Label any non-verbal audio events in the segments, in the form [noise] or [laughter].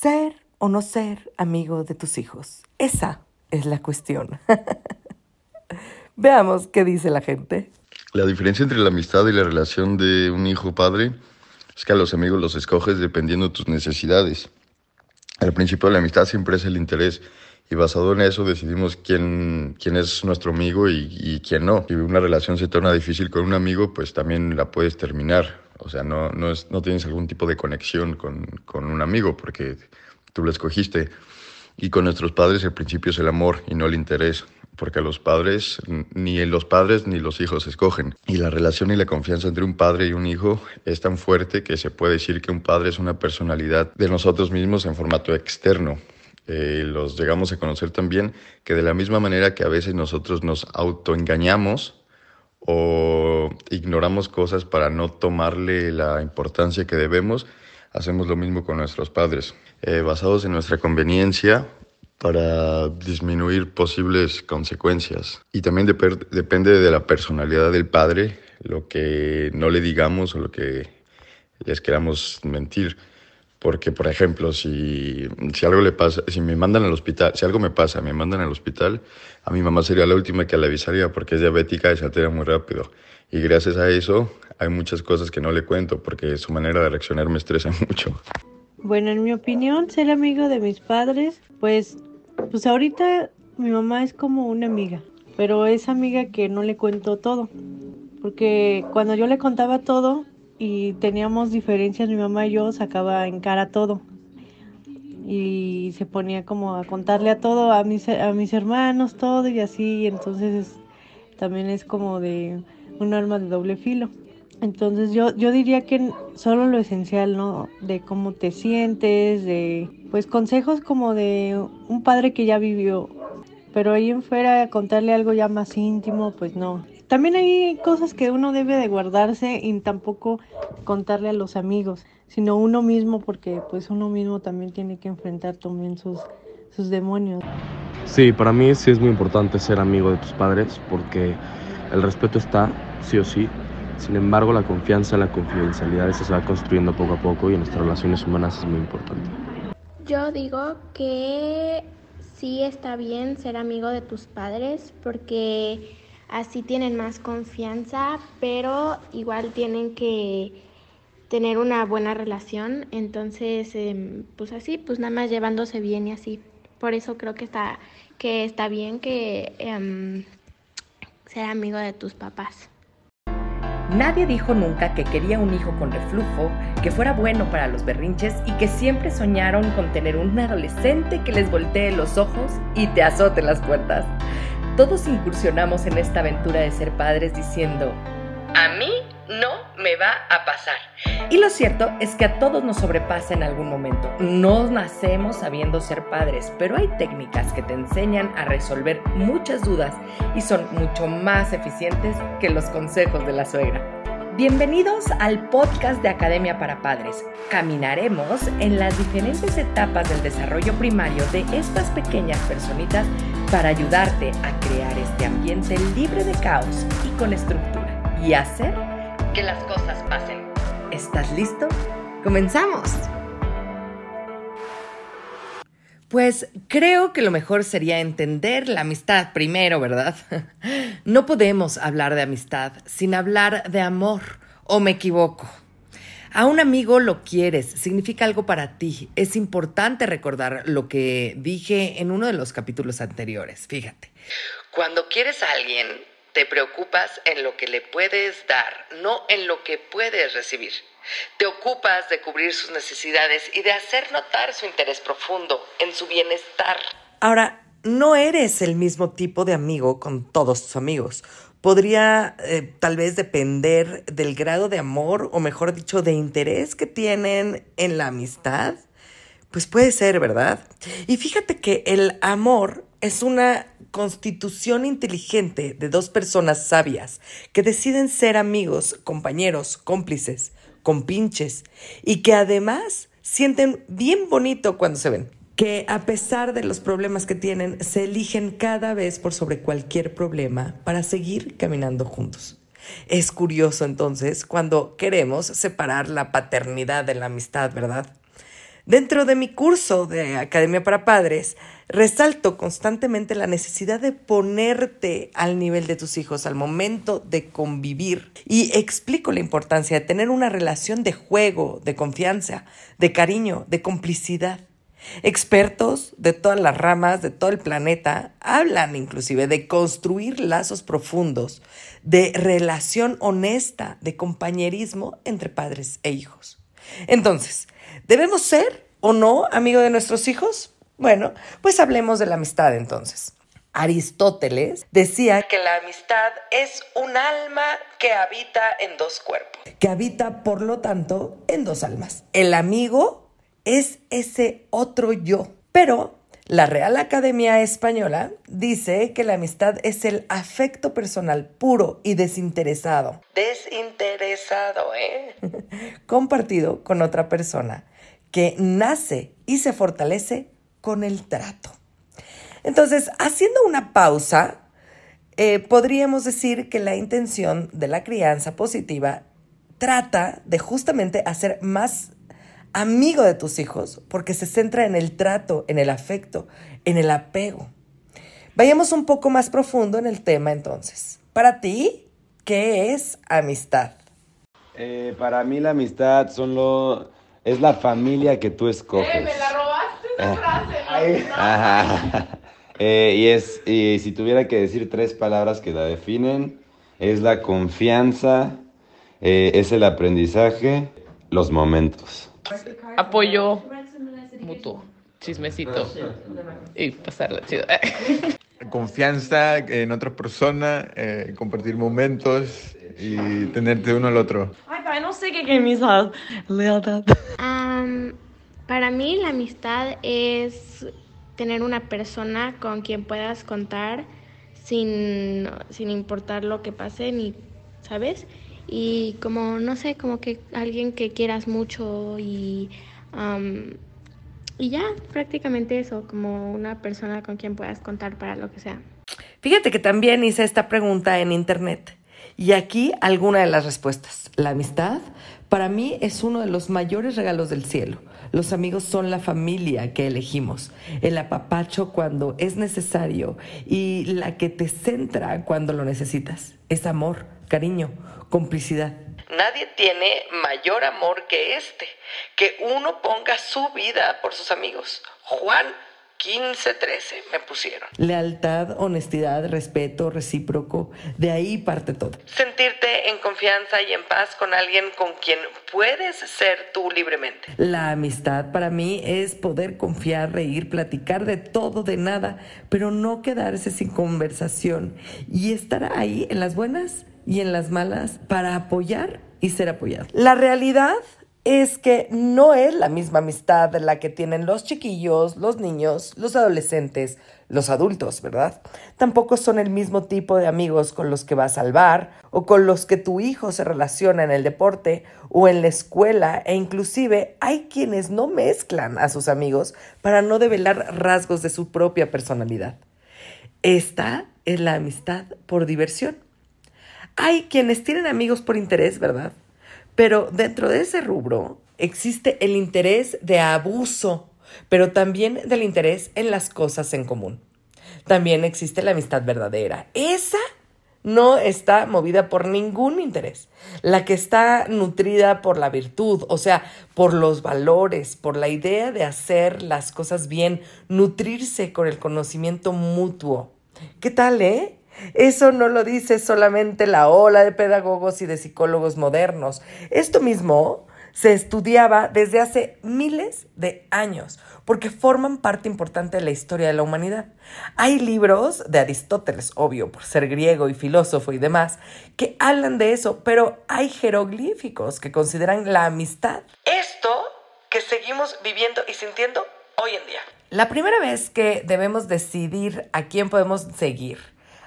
ser o no ser amigo de tus hijos. Esa es la cuestión. [laughs] Veamos qué dice la gente. La diferencia entre la amistad y la relación de un hijo-padre es que a los amigos los escoges dependiendo de tus necesidades. Al principio de la amistad siempre es el interés y basado en eso decidimos quién, quién es nuestro amigo y, quién no. Si una relación se torna difícil con un amigo, pues también la puedes terminar. O sea, no, no, es, no tienes algún tipo de conexión con, con un amigo porque tú lo escogiste. Y con nuestros padres el principio es el amor y no el interés, porque los padres, ni los padres ni los hijos escogen. Y la relación y la confianza entre un padre y un hijo es tan fuerte que se puede decir que un padre es una personalidad de nosotros mismos en formato externo. Eh, los llegamos a conocer también que de la misma manera que a veces nosotros nos autoengañamos o ignoramos cosas para no tomarle la importancia que debemos, hacemos lo mismo con nuestros padres. Eh, basados en nuestra conveniencia para disminuir posibles consecuencias. Y también depende de la personalidad del padre, lo que no le digamos o lo que les queramos mentir. Porque, por ejemplo, si, si algo le pasa, si me mandan al hospital, si algo me pasa, me mandan al hospital, a mi mamá sería la última que le avisaría porque es diabética y se altera muy rápido. Y gracias a eso hay muchas cosas que no le cuento porque su manera de reaccionar me estresa [laughs] mucho. Bueno, en mi opinión, ser amigo de mis padres, pues, pues ahorita mi mamá es como una amiga, pero es amiga que no le cuento todo, porque cuando yo le contaba todo y teníamos diferencias, mi mamá y yo sacaba en cara todo y se ponía como a contarle a todo, a mis, a mis hermanos, todo y así, entonces también es como de un arma de doble filo. Entonces yo, yo diría que solo lo esencial, ¿no? De cómo te sientes, de pues consejos como de un padre que ya vivió, pero ahí en fuera contarle algo ya más íntimo, pues no. También hay cosas que uno debe de guardarse y tampoco contarle a los amigos, sino uno mismo, porque pues uno mismo también tiene que enfrentar también sus, sus demonios. Sí, para mí sí es muy importante ser amigo de tus padres porque el respeto está, sí o sí, sin embargo, la confianza, la confidencialidad, eso se va construyendo poco a poco y en nuestras relaciones humanas es muy importante. Yo digo que sí está bien ser amigo de tus padres porque así tienen más confianza, pero igual tienen que tener una buena relación, entonces em, pues así, pues nada más llevándose bien y así. Por eso creo que está que está bien que eh, ser amigo de tus papás. Nadie dijo nunca que quería un hijo con reflujo, que fuera bueno para los berrinches y que siempre soñaron con tener un adolescente que les voltee los ojos y te azote las puertas. Todos incursionamos en esta aventura de ser padres diciendo, a mí no me va a pasar. Y lo cierto es que a todos nos sobrepasa en algún momento. No nacemos sabiendo ser padres, pero hay técnicas que te enseñan a resolver muchas dudas y son mucho más eficientes que los consejos de la suegra. Bienvenidos al podcast de Academia para Padres. Caminaremos en las diferentes etapas del desarrollo primario de estas pequeñas personitas para ayudarte a crear este ambiente libre de caos y con estructura y hacer que las cosas pasen. ¿Estás listo? ¡Comenzamos! Pues creo que lo mejor sería entender la amistad primero, ¿verdad? [laughs] No podemos hablar de amistad sin hablar de amor, ¿o me equivoco? A un amigo lo quieres, significa algo para ti. Es importante recordar lo que dije en uno de los capítulos anteriores. Fíjate, cuando quieres a alguien, te preocupas en lo que le puedes dar, no en lo que puedes recibir. Te ocupas de cubrir sus necesidades y de hacer notar su interés profundo en su bienestar. Ahora, no eres el mismo tipo de amigo con todos tus amigos. Podría eh, tal vez depender del grado de amor o mejor dicho de interés que tienen en la amistad. Pues puede ser, ¿verdad? Y fíjate que el amor es una constitución inteligente de dos personas sabias que deciden ser amigos, compañeros, cómplices, compinches y que además sienten bien bonito cuando se ven. Que a pesar de los problemas que tienen, se eligen cada vez por sobre cualquier problema para seguir caminando juntos. Es curioso entonces cuando queremos separar la paternidad de la amistad, ¿verdad? Dentro de mi curso de Academia para Padres, resalto constantemente la necesidad de ponerte al nivel de tus hijos al momento de convivir y explico la importancia de tener una relación de juego, de confianza, de cariño, de complicidad. Expertos de todas las ramas de todo el planeta hablan inclusive de construir lazos profundos, de relación honesta, de compañerismo entre padres e hijos. Entonces, ¿debemos ser o no amigo de nuestros hijos? Bueno, pues hablemos de la amistad entonces. Aristóteles decía que la amistad es un alma que habita en dos cuerpos, que habita por lo tanto en dos almas. El amigo es ese otro yo, pero la Real Academia Española dice que la amistad es el afecto personal puro y desinteresado. Desinteresado, ¿eh? [laughs] Compartido con otra persona que nace y se fortalece con el trato. Entonces, haciendo una pausa, eh, podríamos decir que la intención de la crianza positiva trata de justamente hacer más amigo de tus hijos porque se centra en el trato, en el afecto, en el apego. Vayamos un poco más profundo en el tema entonces. Para ti, ¿qué es amistad? Eh, para mí la amistad son lo, es la familia que tú escoges. Eh, me la robaste esa frase. Ajá. [laughs] Eh, y es, y si tuviera que decir tres palabras que la definen, es la confianza, eh, es el aprendizaje, los momentos. Apoyo mutuo, chismecito y pasarla chido. [laughs] Confianza en otra persona, eh, compartir momentos y tenerte uno al otro. Ay, pero no sé qué es amistad. Lealtad. Para mí la amistad es tener una persona con quien puedas contar sin, sin importar lo que pase, ni, ¿sabes? Y como, no sé, como que alguien que quieras mucho y, am, y ya, prácticamente eso, como una persona con quien puedas contar para lo que sea. Fíjate que también hice esta pregunta en internet y aquí alguna de las respuestas. La amistad para mí es uno de los mayores regalos del cielo. Los amigos son la familia que elegimos, el apapacho cuando es necesario y la que te centra cuando lo necesitas. Es amor, cariño, complicidad. Nadie tiene mayor amor que este, que uno ponga su vida por sus amigos. Juan 15-13 me pusieron. Lealtad, honestidad, respeto, recíproco, de ahí parte todo. Sentirte en confianza y en paz con alguien con quien puedes ser tú libremente. La amistad para mí es poder confiar, reír, platicar de todo, de nada, pero no quedarse sin conversación y estar ahí en las buenas y en las malas para apoyar y ser apoyado. La realidad es que no es la misma amistad la que tienen los chiquillos, los niños, los adolescentes, los adultos, ¿verdad? Tampoco son el mismo tipo de amigos con los que vas al bar o con los que tu hijo se relaciona en el deporte o en la escuela e inclusive hay quienes no mezclan a sus amigos para no develar rasgos de su propia personalidad. Esta es la amistad por diversión. Hay quienes tienen amigos por interés, ¿verdad? Pero dentro de ese rubro existe el interés de abuso, pero también del interés en las cosas en común. También existe la amistad verdadera. Esa no está movida por ningún interés. La que está nutrida por la virtud, o sea, por los valores, por la idea de hacer las cosas bien, nutrirse con el conocimiento mutuo. ¿Qué tal, eh? Eso no lo dice solamente la ola de pedagogos y de psicólogos modernos. Esto mismo se estudiaba desde hace miles de años, porque forman parte importante de la historia de la humanidad. Hay libros de Aristóteles, obvio, por ser griego y filósofo y demás, que hablan de eso, pero hay jeroglíficos que consideran la amistad. Esto que seguimos viviendo y sintiendo hoy en día. La primera vez que debemos decidir a quién podemos seguir,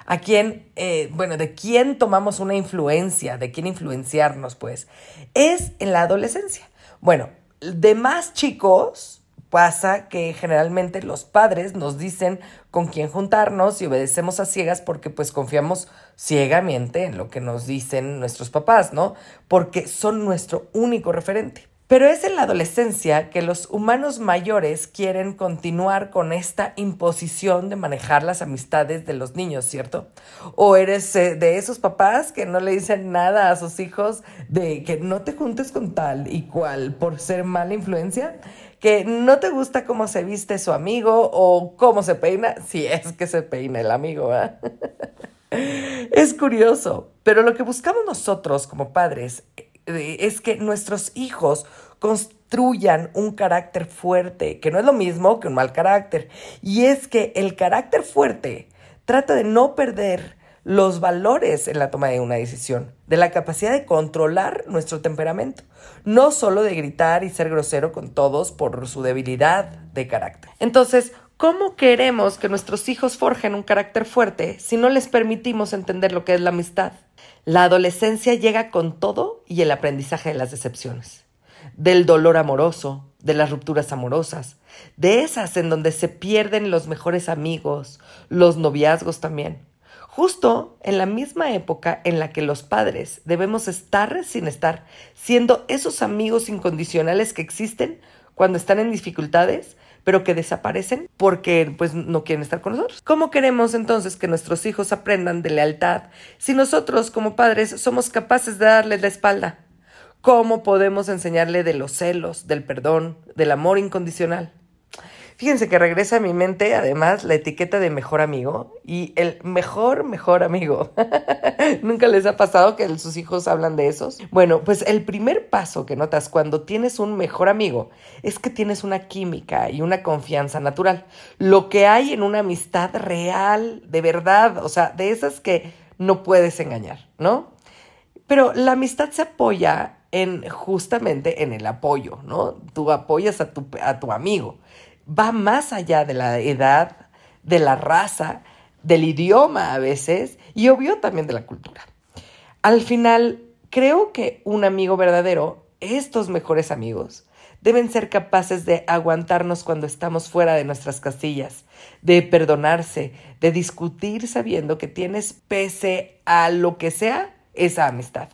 a quién, eh, bueno, de quién tomamos una influencia, de quién influenciarnos, pues, es en la adolescencia. Bueno, de más chicos pasa que generalmente los padres nos dicen con quién juntarnos y obedecemos a ciegas porque pues confiamos ciegamente en lo que nos dicen nuestros papás, ¿no? Porque son nuestro único referente. Pero es en la adolescencia que los humanos mayores quieren continuar con esta imposición de manejar las amistades de los niños, ¿cierto? O eres eh, de esos papás que no le dicen nada a sus hijos de que no te juntes con tal y cual por ser mala influencia, que no te gusta cómo se viste su amigo o cómo se peina, [laughs] si es que se peina el amigo, ¿eh? [laughs] Es curioso, pero lo que buscamos nosotros como padres es que nuestros hijos construyan un carácter fuerte, que no es lo mismo que un mal carácter. Y es que el carácter fuerte trata de no perder los valores en la toma de una decisión, de la capacidad de controlar nuestro temperamento, no solo de gritar y ser grosero con todos por su debilidad de carácter. Entonces, ¿cómo queremos que nuestros hijos forjen un carácter fuerte si no les permitimos entender lo que es la amistad? La adolescencia llega con todo y el aprendizaje de las decepciones, del dolor amoroso, de las rupturas amorosas, de esas en donde se pierden los mejores amigos, los noviazgos también. Justo en la misma época en la que los padres debemos estar sin estar, siendo esos amigos incondicionales que existen cuando están en dificultades, pero que desaparecen porque pues no quieren estar con nosotros. ¿Cómo queremos entonces que nuestros hijos aprendan de lealtad si nosotros como padres somos capaces de darles la espalda? ¿Cómo podemos enseñarle de los celos, del perdón, del amor incondicional? Fíjense que regresa a mi mente además la etiqueta de mejor amigo y el mejor, mejor amigo. [laughs] ¿Nunca les ha pasado que sus hijos hablan de esos? Bueno, pues el primer paso que notas cuando tienes un mejor amigo es que tienes una química y una confianza natural. Lo que hay en una amistad real, de verdad, o sea, de esas que no puedes engañar, ¿no? Pero la amistad se apoya en justamente en el apoyo, ¿no? Tú apoyas a tu, a tu amigo va más allá de la edad, de la raza, del idioma a veces y obvio también de la cultura. Al final, creo que un amigo verdadero, estos mejores amigos, deben ser capaces de aguantarnos cuando estamos fuera de nuestras castillas, de perdonarse, de discutir sabiendo que tienes pese a lo que sea esa amistad.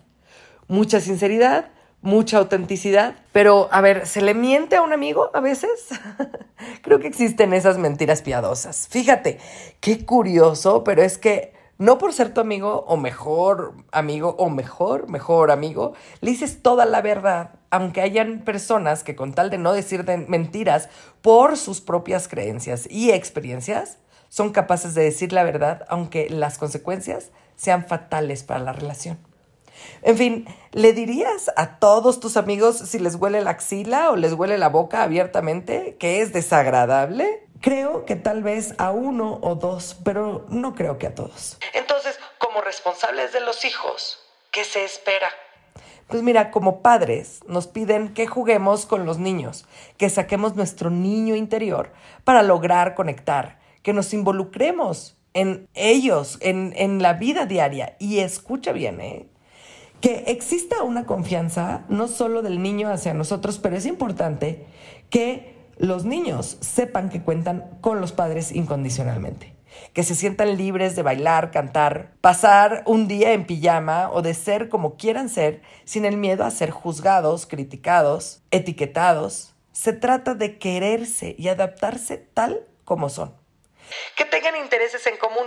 Mucha sinceridad, mucha autenticidad. Pero, a ver, ¿se le miente a un amigo a veces? [laughs] Creo que existen esas mentiras piadosas. Fíjate, qué curioso, pero es que no por ser tu amigo o mejor amigo o mejor, mejor amigo, le dices toda la verdad, aunque hayan personas que con tal de no decir mentiras por sus propias creencias y experiencias, son capaces de decir la verdad, aunque las consecuencias sean fatales para la relación. En fin, ¿le dirías a todos tus amigos si les huele la axila o les huele la boca abiertamente que es desagradable? Creo que tal vez a uno o dos, pero no creo que a todos. Entonces, como responsables de los hijos, ¿qué se espera? Pues mira, como padres nos piden que juguemos con los niños, que saquemos nuestro niño interior para lograr conectar, que nos involucremos en ellos, en, en la vida diaria. Y escucha bien, ¿eh? Que exista una confianza no solo del niño hacia nosotros, pero es importante que los niños sepan que cuentan con los padres incondicionalmente, que se sientan libres de bailar, cantar, pasar un día en pijama o de ser como quieran ser sin el miedo a ser juzgados, criticados, etiquetados. Se trata de quererse y adaptarse tal como son. Que tengan intereses en común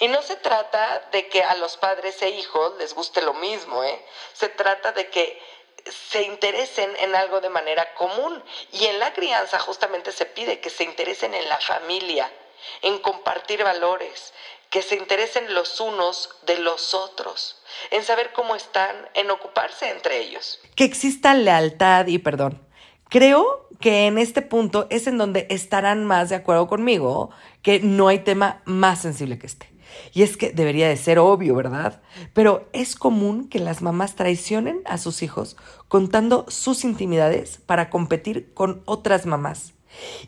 y no se trata de que a los padres e hijos les guste lo mismo, ¿eh? Se trata de que se interesen en algo de manera común. Y en la crianza justamente se pide que se interesen en la familia, en compartir valores, que se interesen los unos de los otros, en saber cómo están, en ocuparse entre ellos. Que exista lealtad y perdón. Creo que en este punto es en donde estarán más de acuerdo conmigo que no hay tema más sensible que este. Y es que debería de ser obvio, ¿verdad? Pero es común que las mamás traicionen a sus hijos contando sus intimidades para competir con otras mamás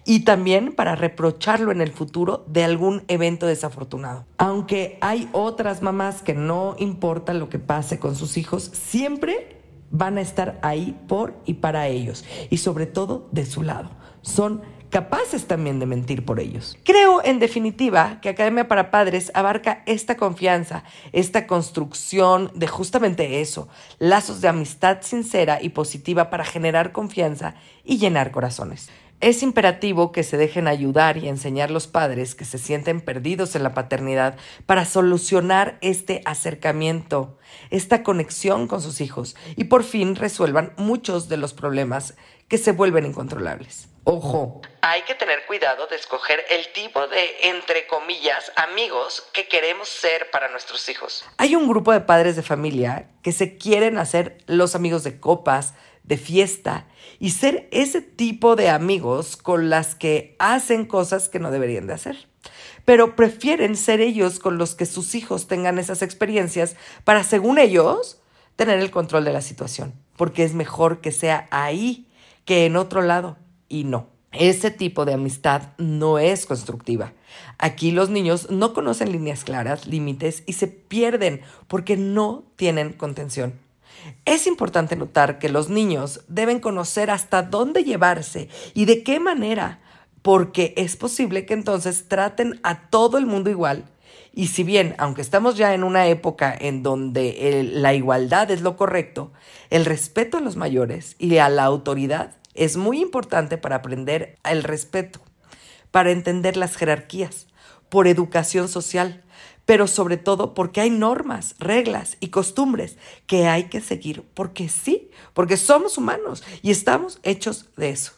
y también para reprocharlo en el futuro de algún evento desafortunado. Aunque hay otras mamás que no importa lo que pase con sus hijos, siempre van a estar ahí por y para ellos y sobre todo de su lado. Son capaces también de mentir por ellos. Creo, en definitiva, que Academia para Padres abarca esta confianza, esta construcción de justamente eso, lazos de amistad sincera y positiva para generar confianza y llenar corazones. Es imperativo que se dejen ayudar y enseñar los padres que se sienten perdidos en la paternidad para solucionar este acercamiento, esta conexión con sus hijos y por fin resuelvan muchos de los problemas que se vuelven incontrolables. Ojo, hay que tener cuidado de escoger el tipo de, entre comillas, amigos que queremos ser para nuestros hijos. Hay un grupo de padres de familia que se quieren hacer los amigos de copas, de fiesta y ser ese tipo de amigos con las que hacen cosas que no deberían de hacer. Pero prefieren ser ellos con los que sus hijos tengan esas experiencias para, según ellos, tener el control de la situación. Porque es mejor que sea ahí que en otro lado. Y no. Ese tipo de amistad no es constructiva. Aquí los niños no conocen líneas claras, límites y se pierden porque no tienen contención. Es importante notar que los niños deben conocer hasta dónde llevarse y de qué manera, porque es posible que entonces traten a todo el mundo igual. Y si bien, aunque estamos ya en una época en donde la igualdad es lo correcto, el respeto a los mayores y a la autoridad es muy importante para aprender el respeto, para entender las jerarquías, por educación social, pero sobre todo porque hay normas, reglas y costumbres que hay que seguir, porque sí, porque somos humanos y estamos hechos de eso.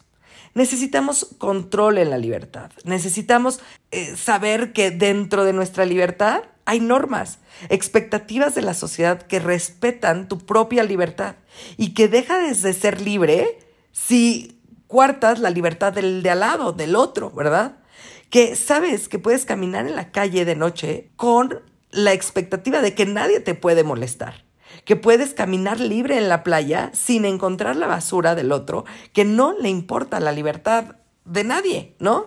Necesitamos control en la libertad, necesitamos eh, saber que dentro de nuestra libertad hay normas, expectativas de la sociedad que respetan tu propia libertad y que deja de ser libre si cuartas la libertad del de al lado, del otro, ¿verdad? Que sabes que puedes caminar en la calle de noche con la expectativa de que nadie te puede molestar, que puedes caminar libre en la playa sin encontrar la basura del otro, que no le importa la libertad de nadie, ¿no?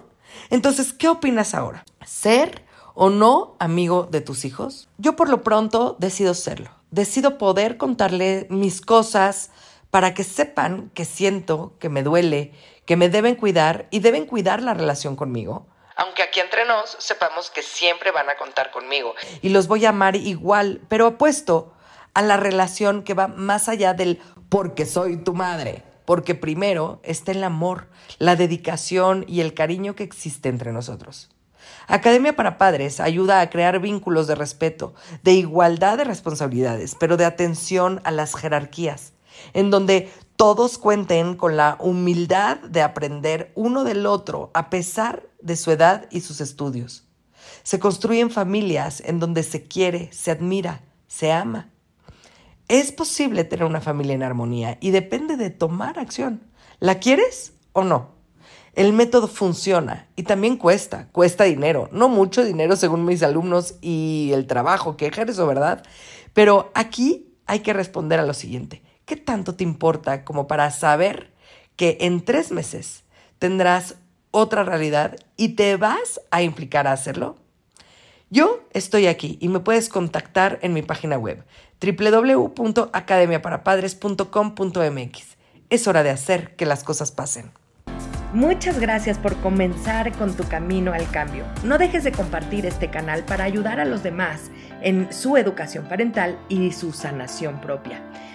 Entonces, ¿qué opinas ahora? ¿Ser o no amigo de tus hijos? Yo por lo pronto decido serlo. Decido poder contarle mis cosas, para que sepan que siento, que me duele, que me deben cuidar y deben cuidar la relación conmigo. Aunque aquí entre nos sepamos que siempre van a contar conmigo y los voy a amar igual, pero apuesto a la relación que va más allá del porque soy tu madre, porque primero está el amor, la dedicación y el cariño que existe entre nosotros. Academia para Padres ayuda a crear vínculos de respeto, de igualdad de responsabilidades, pero de atención a las jerarquías en donde todos cuenten con la humildad de aprender uno del otro a pesar de su edad y sus estudios. Se construyen familias en donde se quiere, se admira, se ama. Es posible tener una familia en armonía y depende de tomar acción. ¿La quieres o no? El método funciona y también cuesta, cuesta dinero, no mucho dinero según mis alumnos y el trabajo que ejerzo, ¿verdad? Pero aquí hay que responder a lo siguiente. ¿Qué tanto te importa como para saber que en tres meses tendrás otra realidad y te vas a implicar a hacerlo? Yo estoy aquí y me puedes contactar en mi página web www.academiaparapadres.com.mx. Es hora de hacer que las cosas pasen. Muchas gracias por comenzar con tu camino al cambio. No dejes de compartir este canal para ayudar a los demás en su educación parental y su sanación propia.